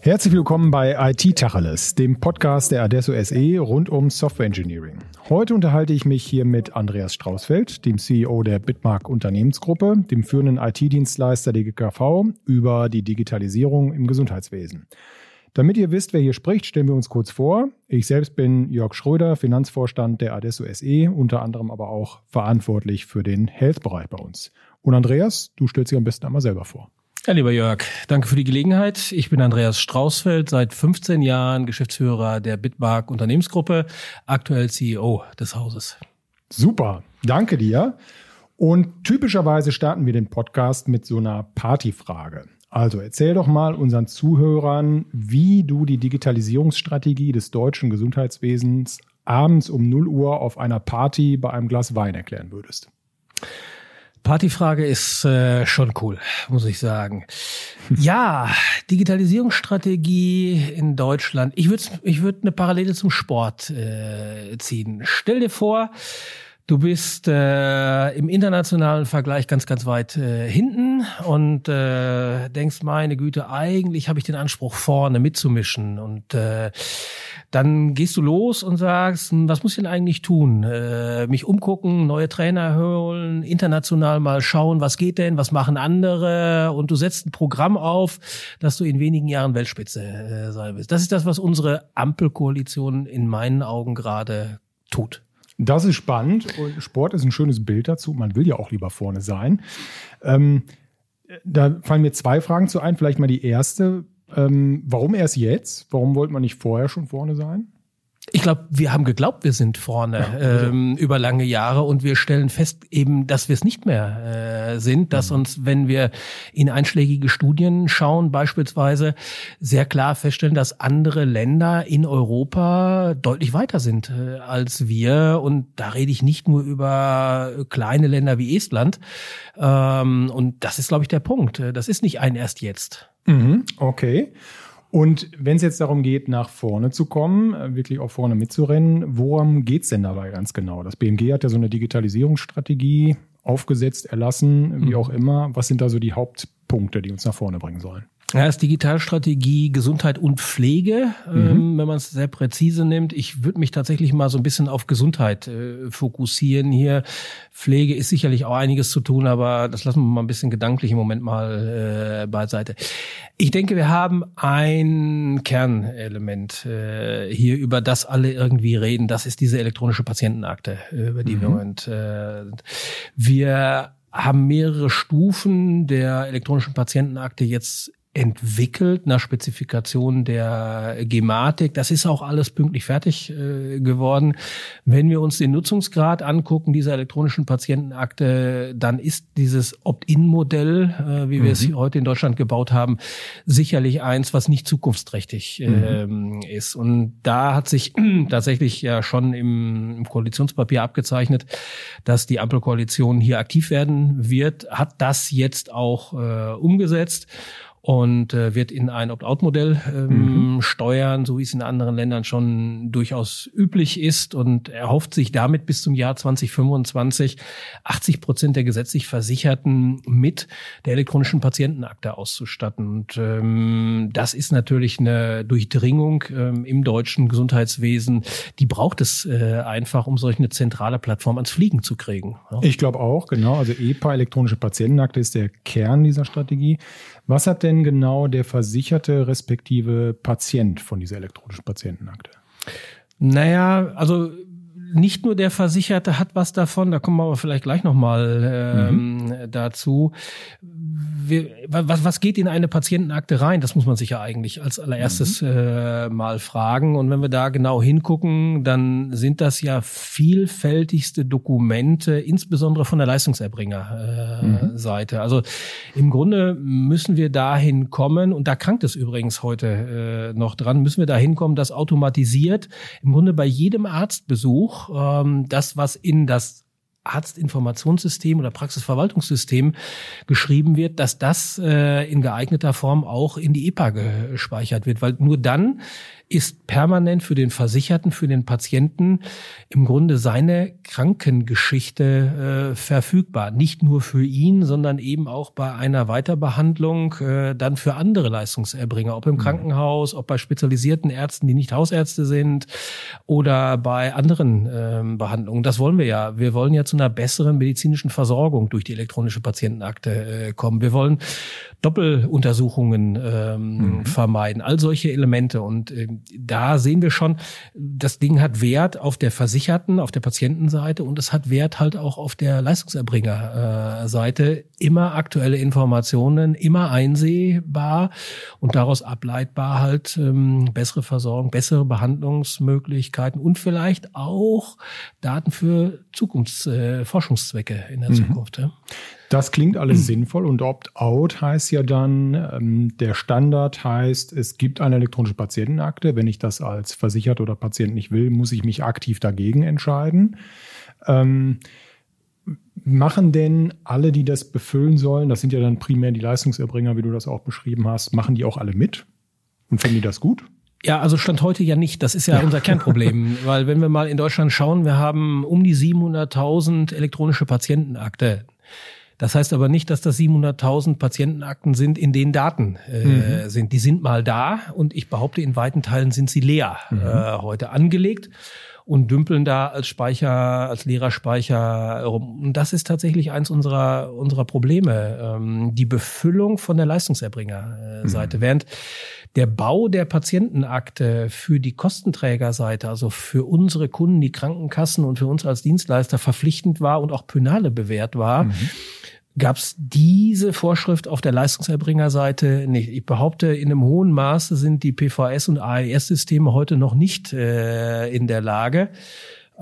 Herzlich willkommen bei IT Tacheles, dem Podcast der Adesso SE rund um Software Engineering. Heute unterhalte ich mich hier mit Andreas Straußfeld, dem CEO der Bitmark Unternehmensgruppe, dem führenden IT-Dienstleister der GKV, über die Digitalisierung im Gesundheitswesen. Damit ihr wisst, wer hier spricht, stellen wir uns kurz vor. Ich selbst bin Jörg Schröder, Finanzvorstand der Adesso SE, unter anderem aber auch verantwortlich für den Health-Bereich bei uns. Und Andreas, du stellst dich am besten einmal selber vor. Ja, lieber Jörg, danke für die Gelegenheit. Ich bin Andreas Straußfeld, seit 15 Jahren Geschäftsführer der Bitmark Unternehmensgruppe, aktuell CEO des Hauses. Super, danke dir. Und typischerweise starten wir den Podcast mit so einer Partyfrage. Also erzähl doch mal unseren Zuhörern, wie du die Digitalisierungsstrategie des deutschen Gesundheitswesens abends um 0 Uhr auf einer Party bei einem Glas Wein erklären würdest. Partyfrage ist äh, schon cool, muss ich sagen. Ja, Digitalisierungsstrategie in Deutschland. Ich würde ich würd eine Parallele zum Sport äh, ziehen. Stell dir vor, Du bist äh, im internationalen Vergleich ganz, ganz weit äh, hinten und äh, denkst, meine Güte, eigentlich habe ich den Anspruch, vorne mitzumischen. Und äh, dann gehst du los und sagst, hm, was muss ich denn eigentlich tun? Äh, mich umgucken, neue Trainer holen, international mal schauen, was geht denn, was machen andere? Und du setzt ein Programm auf, dass du in wenigen Jahren Weltspitze äh, sein willst. Das ist das, was unsere Ampelkoalition in meinen Augen gerade tut. Das ist spannend und Sport ist ein schönes Bild dazu. Man will ja auch lieber vorne sein. Ähm, da fallen mir zwei Fragen zu ein. Vielleicht mal die erste. Ähm, warum erst jetzt? Warum wollte man nicht vorher schon vorne sein? Ich glaube, wir haben geglaubt, wir sind vorne ja, ähm, über lange Jahre und wir stellen fest eben, dass wir es nicht mehr äh, sind, dass mhm. uns, wenn wir in einschlägige Studien schauen, beispielsweise sehr klar feststellen, dass andere Länder in Europa deutlich weiter sind äh, als wir. Und da rede ich nicht nur über kleine Länder wie Estland. Ähm, und das ist, glaube ich, der Punkt. Das ist nicht ein erst jetzt. Mhm, okay. Und wenn es jetzt darum geht, nach vorne zu kommen, äh, wirklich auch vorne mitzurennen, worum geht's denn dabei ganz genau? Das BMG hat ja so eine Digitalisierungsstrategie aufgesetzt, erlassen, wie mhm. auch immer. Was sind da so die Hauptpunkte, die uns nach vorne bringen sollen? Ja, ist Digitalstrategie Gesundheit und Pflege, mhm. ähm, wenn man es sehr präzise nimmt. Ich würde mich tatsächlich mal so ein bisschen auf Gesundheit äh, fokussieren hier. Pflege ist sicherlich auch einiges zu tun, aber das lassen wir mal ein bisschen gedanklich im Moment mal äh, beiseite. Ich denke, wir haben ein Kernelement äh, hier, über das alle irgendwie reden. Das ist diese elektronische Patientenakte, über die mhm. wir Moment. Äh, wir haben mehrere Stufen der elektronischen Patientenakte jetzt entwickelt nach Spezifikation der Gematik. Das ist auch alles pünktlich fertig äh, geworden. Wenn wir uns den Nutzungsgrad angucken dieser elektronischen Patientenakte, dann ist dieses Opt-in-Modell, äh, wie mhm. wir es mhm. heute in Deutschland gebaut haben, sicherlich eins, was nicht zukunftsträchtig äh, mhm. ist. Und da hat sich tatsächlich ja schon im, im Koalitionspapier abgezeichnet, dass die Ampelkoalition hier aktiv werden wird, hat das jetzt auch äh, umgesetzt und äh, wird in ein Opt-out-Modell ähm, mhm. steuern, so wie es in anderen Ländern schon durchaus üblich ist und erhofft sich damit bis zum Jahr 2025 80 Prozent der gesetzlich Versicherten mit der elektronischen Patientenakte auszustatten. Und ähm, das ist natürlich eine Durchdringung ähm, im deutschen Gesundheitswesen. Die braucht es äh, einfach, um solch eine zentrale Plattform ans Fliegen zu kriegen. Ja. Ich glaube auch, genau. Also EPA, elektronische Patientenakte, ist der Kern dieser Strategie. Was hat denn genau der Versicherte respektive Patient von dieser elektronischen Patientenakte? Naja, also nicht nur der Versicherte hat was davon, da kommen wir aber vielleicht gleich nochmal ähm, mhm. dazu. Wir, was, was geht in eine Patientenakte rein? Das muss man sich ja eigentlich als allererstes mhm. äh, mal fragen. Und wenn wir da genau hingucken, dann sind das ja vielfältigste Dokumente, insbesondere von der Leistungserbringerseite. Äh, mhm. Also im Grunde müssen wir dahin kommen, und da krankt es übrigens heute äh, noch dran, müssen wir dahin kommen, dass automatisiert im Grunde bei jedem Arztbesuch ähm, das, was in das Arztinformationssystem oder Praxisverwaltungssystem geschrieben wird, dass das äh, in geeigneter Form auch in die EPA gespeichert wird, weil nur dann ist permanent für den Versicherten, für den Patienten im Grunde seine Krankengeschichte äh, verfügbar. Nicht nur für ihn, sondern eben auch bei einer Weiterbehandlung äh, dann für andere Leistungserbringer, ob im mhm. Krankenhaus, ob bei spezialisierten Ärzten, die nicht Hausärzte sind oder bei anderen äh, Behandlungen. Das wollen wir ja. Wir wollen ja zu einer besseren medizinischen Versorgung durch die elektronische Patientenakte äh, kommen. Wir wollen Doppeluntersuchungen ähm, mhm. vermeiden, all solche Elemente. Und äh, da sehen wir schon, das Ding hat Wert auf der Versicherten, auf der Patientenseite und es hat Wert halt auch auf der Leistungserbringerseite. Immer aktuelle Informationen, immer einsehbar und daraus ableitbar halt ähm, bessere Versorgung, bessere Behandlungsmöglichkeiten und vielleicht auch Daten für Zukunftsforschungszwecke äh, in der mhm. Zukunft. Ja. Das klingt alles mhm. sinnvoll und Opt-out heißt ja dann, ähm, der Standard heißt, es gibt eine elektronische Patientenakte. Wenn ich das als Versicherter oder Patient nicht will, muss ich mich aktiv dagegen entscheiden. Ähm, machen denn alle, die das befüllen sollen, das sind ja dann primär die Leistungserbringer, wie du das auch beschrieben hast, machen die auch alle mit und finden die das gut? Ja, also Stand heute ja nicht. Das ist ja, ja. unser Kernproblem. Weil wenn wir mal in Deutschland schauen, wir haben um die 700.000 elektronische Patientenakte. Das heißt aber nicht, dass das 700.000 Patientenakten sind, in denen Daten äh, mhm. sind. Die sind mal da und ich behaupte, in weiten Teilen sind sie leer mhm. äh, heute angelegt und dümpeln da als Speicher, als leerer Speicher rum. Und das ist tatsächlich eins unserer, unserer Probleme, ähm, die Befüllung von der Leistungserbringerseite. Mhm. Während der Bau der Patientenakte für die Kostenträgerseite, also für unsere Kunden, die Krankenkassen und für uns als Dienstleister verpflichtend war und auch Pönale bewährt war, mhm gab es diese Vorschrift auf der Leistungserbringerseite nicht. Ich behaupte, in einem hohen Maße sind die PVS und AES-Systeme heute noch nicht äh, in der Lage,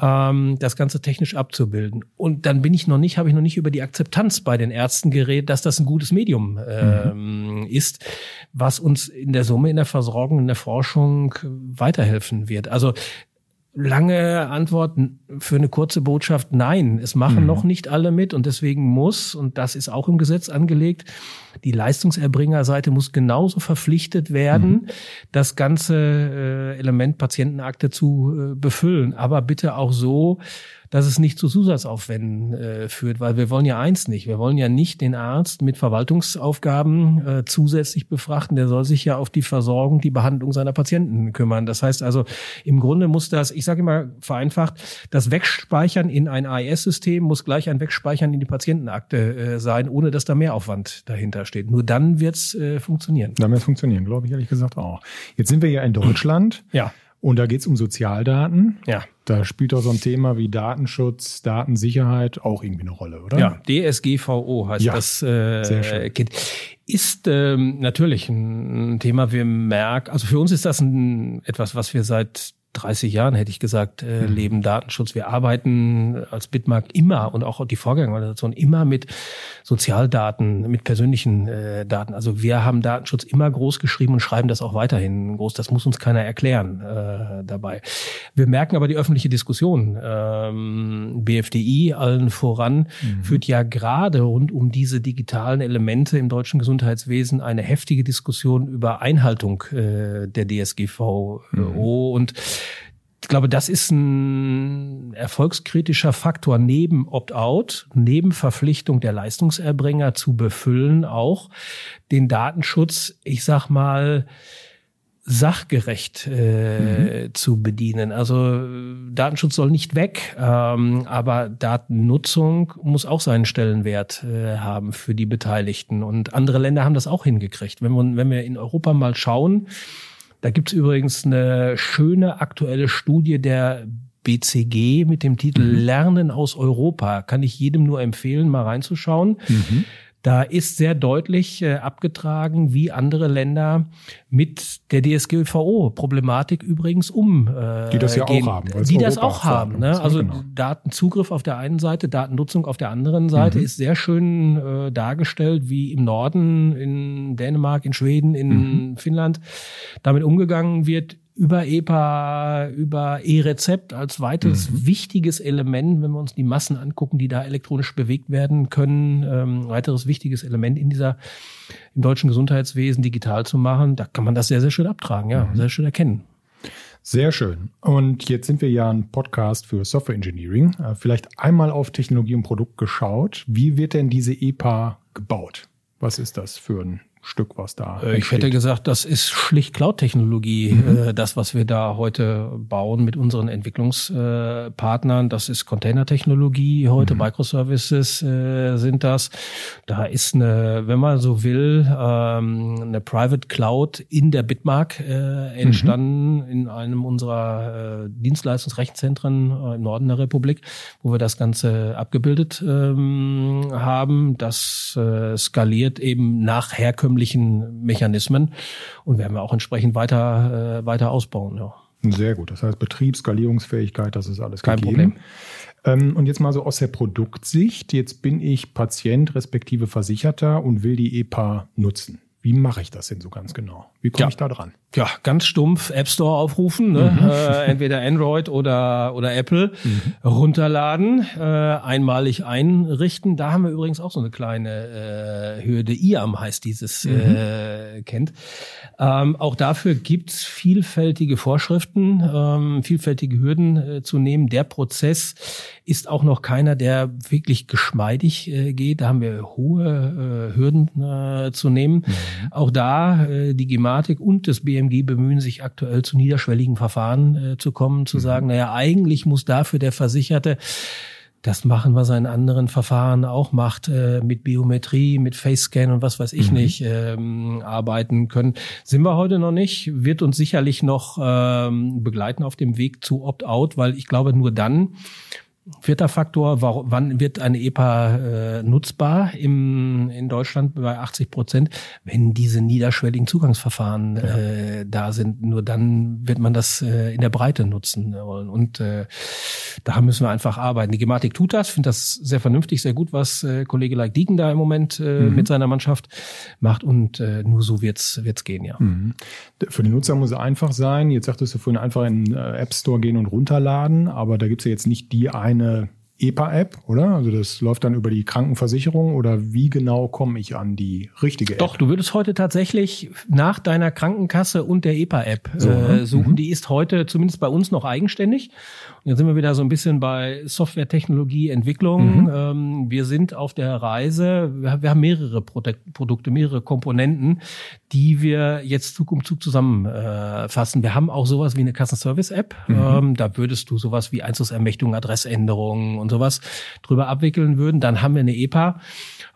ähm, das Ganze technisch abzubilden. Und dann bin ich noch nicht, habe ich noch nicht über die Akzeptanz bei den Ärzten geredet, dass das ein gutes Medium ähm, mhm. ist, was uns in der Summe in der Versorgung, in der Forschung weiterhelfen wird. Also lange Antwort für eine kurze Botschaft, nein, es machen mhm. noch nicht alle mit und deswegen muss, und das ist auch im Gesetz angelegt, die Leistungserbringerseite muss genauso verpflichtet werden, mhm. das ganze äh, Element Patientenakte zu äh, befüllen. Aber bitte auch so, dass es nicht zu Zusatzaufwänden äh, führt, weil wir wollen ja eins nicht. Wir wollen ja nicht den Arzt mit Verwaltungsaufgaben äh, zusätzlich befrachten. Der soll sich ja auf die Versorgung, die Behandlung seiner Patienten kümmern. Das heißt also, im Grunde muss das, ich sage immer vereinfacht, das Wegspeichern in ein AES-System muss gleich ein Wegspeichern in die Patientenakte äh, sein, ohne dass da Mehraufwand dahinter steht. Nur dann wird's äh, funktionieren. Dann wird funktionieren, glaube ich ehrlich gesagt auch. Jetzt sind wir ja in Deutschland. Ja. Und da geht es um Sozialdaten. Ja. Da spielt doch so ein Thema wie Datenschutz, Datensicherheit auch irgendwie eine Rolle, oder? Ja, DSGVO heißt ja, das äh, sehr schön. Kind. Ist ähm, natürlich ein Thema, wir merken, also für uns ist das ein, etwas, was wir seit 30 Jahren, hätte ich gesagt, äh, mhm. leben Datenschutz. Wir arbeiten als Bitmark immer und auch die Vorgängerorganisation immer mit Sozialdaten, mit persönlichen äh, Daten. Also wir haben Datenschutz immer groß geschrieben und schreiben das auch weiterhin groß. Das muss uns keiner erklären äh, dabei. Wir merken aber die öffentliche Diskussion. Ähm, BFDI allen voran mhm. führt ja gerade rund um diese digitalen Elemente im deutschen Gesundheitswesen eine heftige Diskussion über Einhaltung äh, der DSGVO mhm. und ich glaube, das ist ein erfolgskritischer Faktor neben Opt-out, neben Verpflichtung der Leistungserbringer zu befüllen, auch den Datenschutz, ich sag mal, sachgerecht äh, mhm. zu bedienen. Also Datenschutz soll nicht weg, ähm, aber Datennutzung muss auch seinen Stellenwert äh, haben für die Beteiligten. Und andere Länder haben das auch hingekriegt. Wenn wir, wenn wir in Europa mal schauen, da gibt's übrigens eine schöne aktuelle Studie der BCG mit dem Titel mhm. Lernen aus Europa. Kann ich jedem nur empfehlen, mal reinzuschauen. Mhm. Da ist sehr deutlich äh, abgetragen, wie andere Länder mit der DSGVO-Problematik übrigens um äh, Die das ja gehen. auch haben. Die das auch haben. Ne? Also genau. Datenzugriff auf der einen Seite, Datennutzung auf der anderen Seite mhm. ist sehr schön äh, dargestellt, wie im Norden, in Dänemark, in Schweden, in mhm. Finnland damit umgegangen wird über EPA, über E-Rezept als weiteres mhm. wichtiges Element, wenn wir uns die Massen angucken, die da elektronisch bewegt werden können, ähm, weiteres wichtiges Element in dieser im deutschen Gesundheitswesen digital zu machen, da kann man das sehr, sehr schön abtragen, ja, mhm. sehr schön erkennen. Sehr schön. Und jetzt sind wir ja ein Podcast für Software Engineering. Äh, vielleicht einmal auf Technologie und Produkt geschaut. Wie wird denn diese EPA gebaut? Was ist das für ein Stück, was da. Äh, ich hätte gesagt, das ist schlicht Cloud-Technologie, mhm. Äh, das, was wir da heute bauen mit unseren Entwicklungspartnern. Das ist Container-Technologie heute, mhm. Microservices äh, sind das. Da ist eine, wenn man so will, ähm, eine Private Cloud in der Bitmark entstanden, mhm. in einem unserer Dienstleistungsrechenzentren im Norden der Republik, wo wir das Ganze abgebildet ähm, haben. Das skaliert eben nach Herkömmlichen herkömmlichen Mechanismen und werden wir auch entsprechend weiter, äh, weiter ausbauen. Ja. Sehr gut. Das heißt, Betrieb, Skalierungsfähigkeit, das ist alles Kein gegeben. Problem. Ähm, und jetzt mal so aus der Produktsicht. Jetzt bin ich Patient respektive Versicherter und will die EPA nutzen. Wie mache ich das denn so ganz genau? Wie komme ja. ich da dran? Ja, ganz stumpf App Store aufrufen, ne? Mhm. Äh, entweder Android oder oder Apple mhm. runterladen, äh, einmalig einrichten. Da haben wir übrigens auch so eine kleine äh, Hürde. IAM heißt dieses, mhm. äh, kennt. Ähm, auch dafür gibt's vielfältige Vorschriften, ähm, vielfältige Hürden äh, zu nehmen. Der Prozess ist auch noch keiner, der wirklich geschmeidig äh, geht. Da haben wir hohe äh, Hürden äh, zu nehmen. Mhm. Auch da äh, die Gematik und das BM BMG bemühen sich aktuell zu niederschwelligen Verfahren äh, zu kommen, zu mhm. sagen, naja, eigentlich muss dafür der Versicherte das machen, was er in anderen Verfahren auch macht, äh, mit Biometrie, mit Face-Scan und was weiß ich mhm. nicht, ähm, arbeiten können. Sind wir heute noch nicht, wird uns sicherlich noch ähm, begleiten auf dem Weg zu Opt-out, weil ich glaube, nur dann Vierter Faktor, wann wird eine EPA äh, nutzbar im, in Deutschland bei 80 Prozent? Wenn diese niederschwelligen Zugangsverfahren ja. äh, da sind, nur dann wird man das äh, in der Breite nutzen wollen. Und äh, da müssen wir einfach arbeiten. Die Gematik tut das, finde das sehr vernünftig, sehr gut, was äh, Kollege Like Dieken da im Moment äh, mhm. mit seiner Mannschaft macht. Und äh, nur so wird's wird's gehen, ja. Mhm. Für den Nutzer muss es einfach sein. Jetzt sagtest du vorhin einfach in den äh, App Store gehen und runterladen, aber da gibt's ja jetzt nicht die eine eine EPA-App, oder? Also das läuft dann über die Krankenversicherung oder wie genau komme ich an die richtige App? Doch, du würdest heute tatsächlich nach deiner Krankenkasse und der EPA-App so, äh, ne? suchen. Mhm. Die ist heute zumindest bei uns noch eigenständig. Und jetzt sind wir wieder so ein bisschen bei Software-Technologie, Entwicklung. Mhm. Ähm, wir sind auf der Reise. Wir, wir haben mehrere Produkte, mehrere Komponenten, die wir jetzt Zug um Zug zusammenfassen. Äh, wir haben auch sowas wie eine Kassenservice-App. Mhm. Ähm, da würdest du sowas wie Einzugsermächtigung, Adressänderungen und sowas drüber abwickeln würden. Dann haben wir eine EPA.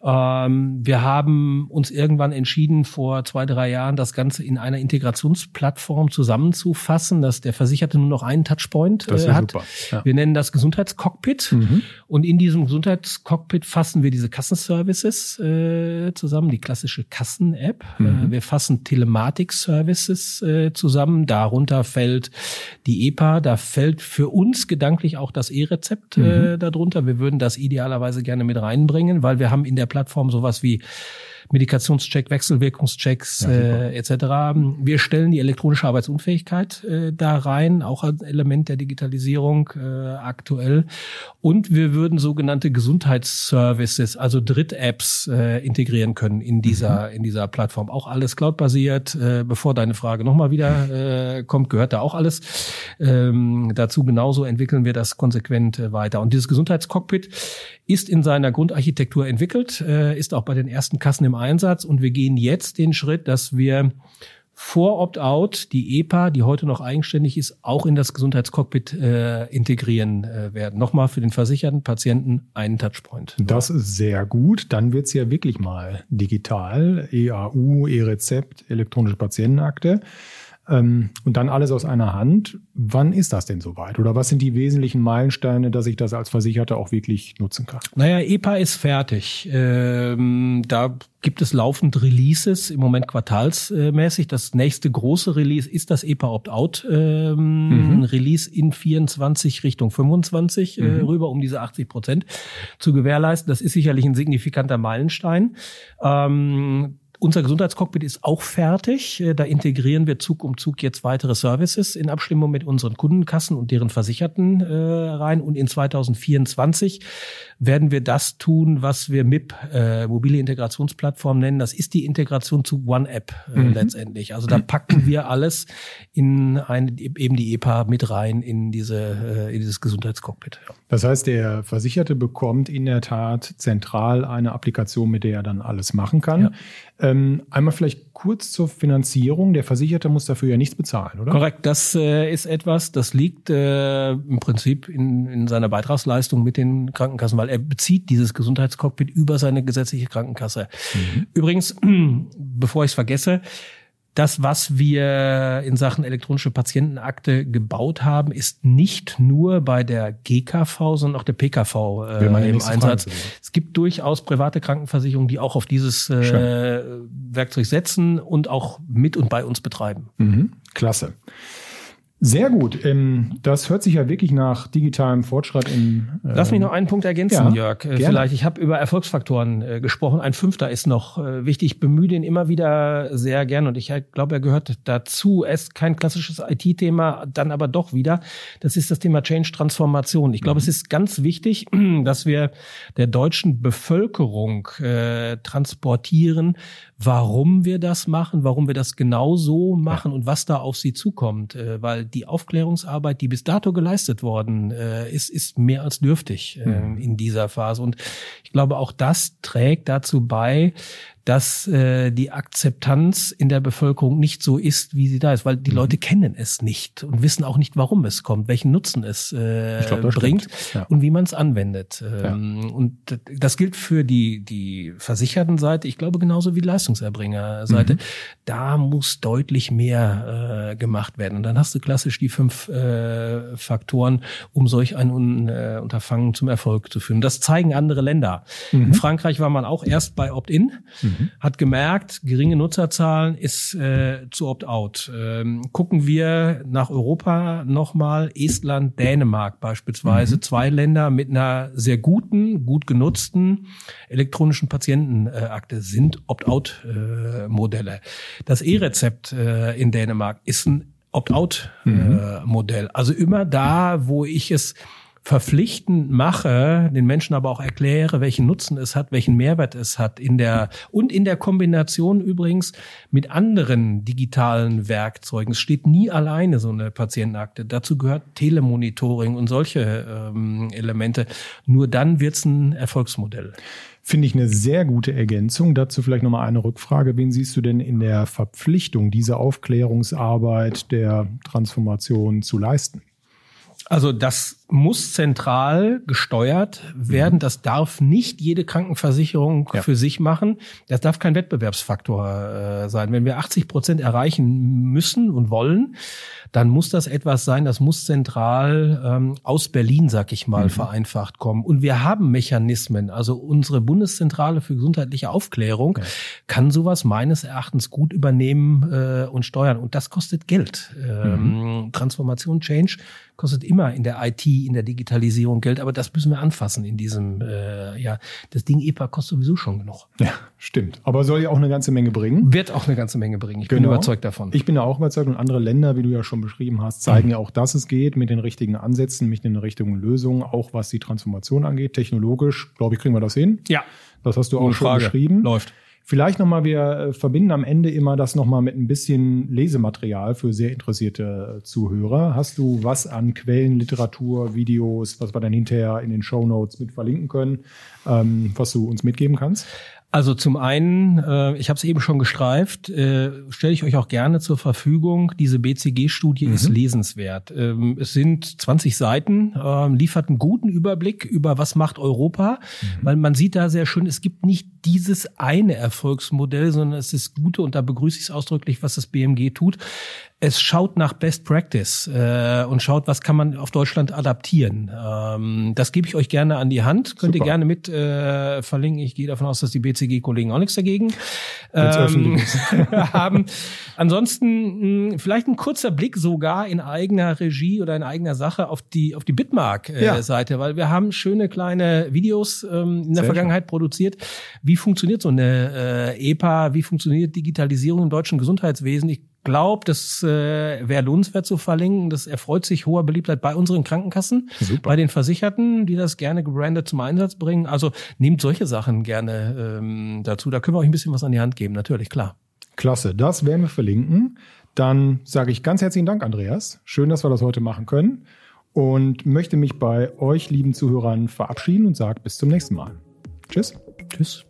Ähm, wir haben uns irgendwann entschieden, vor zwei, drei Jahren das Ganze in einer Integrationsplattform zusammenzufassen, dass der Versicherte nur noch einen Touchpoint äh, hat. Ja. Wir nennen das Gesundheitscockpit. Mhm. Und in diesem Gesundheitscockpit fassen wir diese Kassenservices äh, zusammen, die klassische Kassen-App. Mhm. Äh, wir fassen Telematik-Services äh, zusammen. Darunter fällt die EPA, da fällt für uns gedanklich auch das E-Rezept äh, mhm. Darunter. Wir würden das idealerweise gerne mit reinbringen, weil wir haben in der Plattform sowas wie Medikationscheck, Wechselwirkungschecks ja, äh, etc. Wir stellen die elektronische Arbeitsunfähigkeit äh, da rein, auch als Element der Digitalisierung äh, aktuell. Und wir würden sogenannte Gesundheitsservices, also Dritt-Apps äh, integrieren können in dieser mhm. in dieser Plattform. Auch alles cloudbasiert. Äh, bevor deine Frage nochmal wieder äh, kommt, gehört da auch alles ähm, dazu. Genauso entwickeln wir das konsequent äh, weiter. Und dieses Gesundheitscockpit ist in seiner Grundarchitektur entwickelt, äh, ist auch bei den ersten Kassen im Einsatz und wir gehen jetzt den Schritt, dass wir vor Opt-out die EPA, die heute noch eigenständig ist, auch in das Gesundheitscockpit äh, integrieren äh, werden. Nochmal für den versicherten Patienten einen Touchpoint. Das ist sehr gut. Dann wird's ja wirklich mal digital. EAU, E-Rezept, elektronische Patientenakte. Ähm, und dann alles aus einer Hand. Wann ist das denn soweit? Oder was sind die wesentlichen Meilensteine, dass ich das als Versicherter auch wirklich nutzen kann? Naja, EPA ist fertig. Ähm, da gibt es laufend Releases, im Moment quartalsmäßig. Das nächste große Release ist das EPA Opt-out ähm, mhm. Release in 24 Richtung 25 äh, mhm. äh, rüber, um diese 80 Prozent zu gewährleisten. Das ist sicherlich ein signifikanter Meilenstein. Ähm, unser Gesundheitscockpit ist auch fertig. Äh, da integrieren wir Zug um Zug jetzt weitere Services in Abstimmung mit unseren Kundenkassen und deren Versicherten äh, rein. Und in 2024 werden wir das tun, was wir MIP, äh, mobile Integrationsplattform nennen. Das ist die Integration zu One App äh, mhm. letztendlich. Also da packen wir alles in ein, eben die EPA mit rein in diese äh, in dieses Gesundheitscockpit. Ja. Das heißt, der Versicherte bekommt in der Tat zentral eine Applikation, mit der er dann alles machen kann. Ja. Ähm, einmal vielleicht kurz zur Finanzierung. Der Versicherte muss dafür ja nichts bezahlen, oder? Korrekt. Das äh, ist etwas, das liegt äh, im Prinzip in, in seiner Beitragsleistung mit den Krankenkassen, weil er bezieht dieses Gesundheitscockpit über seine gesetzliche Krankenkasse. Mhm. Übrigens, bevor ich es vergesse, das, was wir in Sachen elektronische Patientenakte gebaut haben, ist nicht nur bei der GKV, sondern auch der PKV äh, im Einsatz. Frage, es gibt durchaus private Krankenversicherungen, die auch auf dieses äh, Werkzeug setzen und auch mit und bei uns betreiben. Mhm, klasse. Sehr gut. Ähm, das hört sich ja wirklich nach digitalem Fortschritt in. Ähm Lass mich noch einen Punkt ergänzen, ja, Jörg. Äh, gerne. Vielleicht, ich habe über Erfolgsfaktoren äh, gesprochen. Ein fünfter ist noch äh, wichtig. Ich bemühe den immer wieder sehr gern und ich glaube, er gehört dazu. Er ist kein klassisches IT-Thema, dann aber doch wieder. Das ist das Thema Change Transformation. Ich glaube, mhm. es ist ganz wichtig, dass wir der deutschen Bevölkerung äh, transportieren, warum wir das machen, warum wir das genau so machen ja. und was da auf sie zukommt. Äh, weil die Aufklärungsarbeit, die bis dato geleistet worden äh, ist, ist mehr als dürftig äh, mhm. in dieser Phase. Und ich glaube, auch das trägt dazu bei, dass äh, die Akzeptanz in der Bevölkerung nicht so ist, wie sie da ist, weil die mhm. Leute kennen es nicht und wissen auch nicht, warum es kommt, welchen Nutzen es äh, glaub, bringt ja. und wie man es anwendet. Ähm, ja. Und das gilt für die die Versichertenseite, ich glaube genauso wie die Leistungserbringerseite. Mhm. Da muss deutlich mehr äh, gemacht werden. Und dann hast du klassisch die fünf äh, Faktoren, um solch ein Un äh, Unterfangen zum Erfolg zu führen. Das zeigen andere Länder. Mhm. In Frankreich war man auch erst bei Opt-in. Mhm mhm. hat gemerkt, geringe Nutzerzahlen ist äh, zu Opt-out. Ähm, gucken wir nach Europa nochmal, Estland, Dänemark beispielsweise, mhm. zwei Länder mit einer sehr guten, gut genutzten elektronischen Patientenakte sind Opt-out-Modelle. Das E-Rezept äh, in Dänemark ist ein Opt-out-Modell. Mhm. Also immer da, wo ich es verpflichtend mache, den Menschen aber auch erkläre, welchen Nutzen es hat, welchen Mehrwert es hat in der und in der Kombination übrigens mit anderen digitalen Werkzeugen. Es steht nie alleine so eine Patientenakte. Dazu gehört Telemonitoring und solche ähm, Elemente. Nur dann wird's ein Erfolgsmodell. Finde ich eine sehr gute Ergänzung. Dazu vielleicht nochmal eine Rückfrage. Wen siehst du denn in der Verpflichtung, diese Aufklärungsarbeit der Transformation zu leisten? Also das muss zentral gesteuert werden. Mhm. Das darf nicht jede Krankenversicherung ja. für sich machen. Das darf kein Wettbewerbsfaktor äh, sein. Wenn wir 80 Prozent erreichen müssen und wollen, dann muss das etwas sein, das muss zentral ähm, aus Berlin, sag ich mal, mhm. vereinfacht kommen. Und wir haben Mechanismen. Also unsere Bundeszentrale für gesundheitliche Aufklärung okay. kann sowas meines Erachtens gut übernehmen äh, und steuern. Und das kostet Geld. Ähm, mhm. Transformation, Change kostet immer in der IT, in der Digitalisierung Geld, aber das müssen wir anfassen in diesem, äh, ja, das Ding EPA kostet sowieso schon genug. Ja, stimmt. Aber soll ja auch eine ganze Menge bringen. Wird auch eine ganze Menge bringen. Ich genau. bin überzeugt davon. Ich bin auch überzeugt und andere Länder, wie du ja schon beschrieben hast, zeigen mhm. ja auch, dass es geht mit den richtigen Ansätzen, mit den richtigen Lösungen, auch was die Transformation angeht. Technologisch, glaube ich, kriegen wir das hin. Ja. Das hast du auch schon beschrieben. Läuft. Vielleicht nochmal, wir äh, verbinden am Ende immer das nochmal mit ein bisschen Lesematerial für sehr interessierte Zuhörer. Hast du was an Quellen, Literatur, Videos, was wir dann hinterher in den Show Notes mit verlinken können, ähm, was du uns mitgeben kannst? Also zum einen, äh, ich habe es eben schon gestreift, äh, stelle ich euch auch gerne zur Verfügung. Diese BCG-Studie mhm. ist lesenswert. Ähm, es sind 20 Seiten, äh, liefert einen guten Überblick über was macht Europa, mhm. weil man sieht da sehr schön, es gibt nicht dieses eine Erfolgsmodell, sondern es ist gute und da begrüße ich es ausdrücklich, was das BMG tut es schaut nach Best Practice äh, und schaut, was kann man auf Deutschland adaptieren. Ähm, das gebe ich euch gerne an die Hand. Könnt Super. ihr gerne mit äh, verlinken. Ich gehe davon aus, dass die BCG-Kollegen auch nichts dagegen ähm, haben. Ansonsten mh, vielleicht ein kurzer Blick sogar in eigener Regie oder in eigener Sache auf die auf die Bitmark-Seite, äh, ja. weil wir haben schöne kleine Videos ähm, in der Sehr Vergangenheit schön. produziert, wie wie funktioniert so eine äh, EPA, wie funktioniert Digitalisierung im deutschen Gesundheitswesen? Ich glaube, das äh, wäre lohnenswert zu verlinken. Das erfreut sich hoher Beliebtheit bei unseren Krankenkassen, Super. bei den Versicherten, die das gerne gebrandet zum Einsatz bringen. Also nehmt solche Sachen gerne ähm, dazu. Da können wir euch ein bisschen was an die Hand geben, natürlich, klar. Klasse, das werden wir verlinken. Dann sage ich ganz herzlichen Dank, Andreas. Schön, dass wir das heute machen können. Und möchte mich bei euch, lieben Zuhörern, verabschieden und sage bis zum nächsten Mal. Tschüss. Tschüss.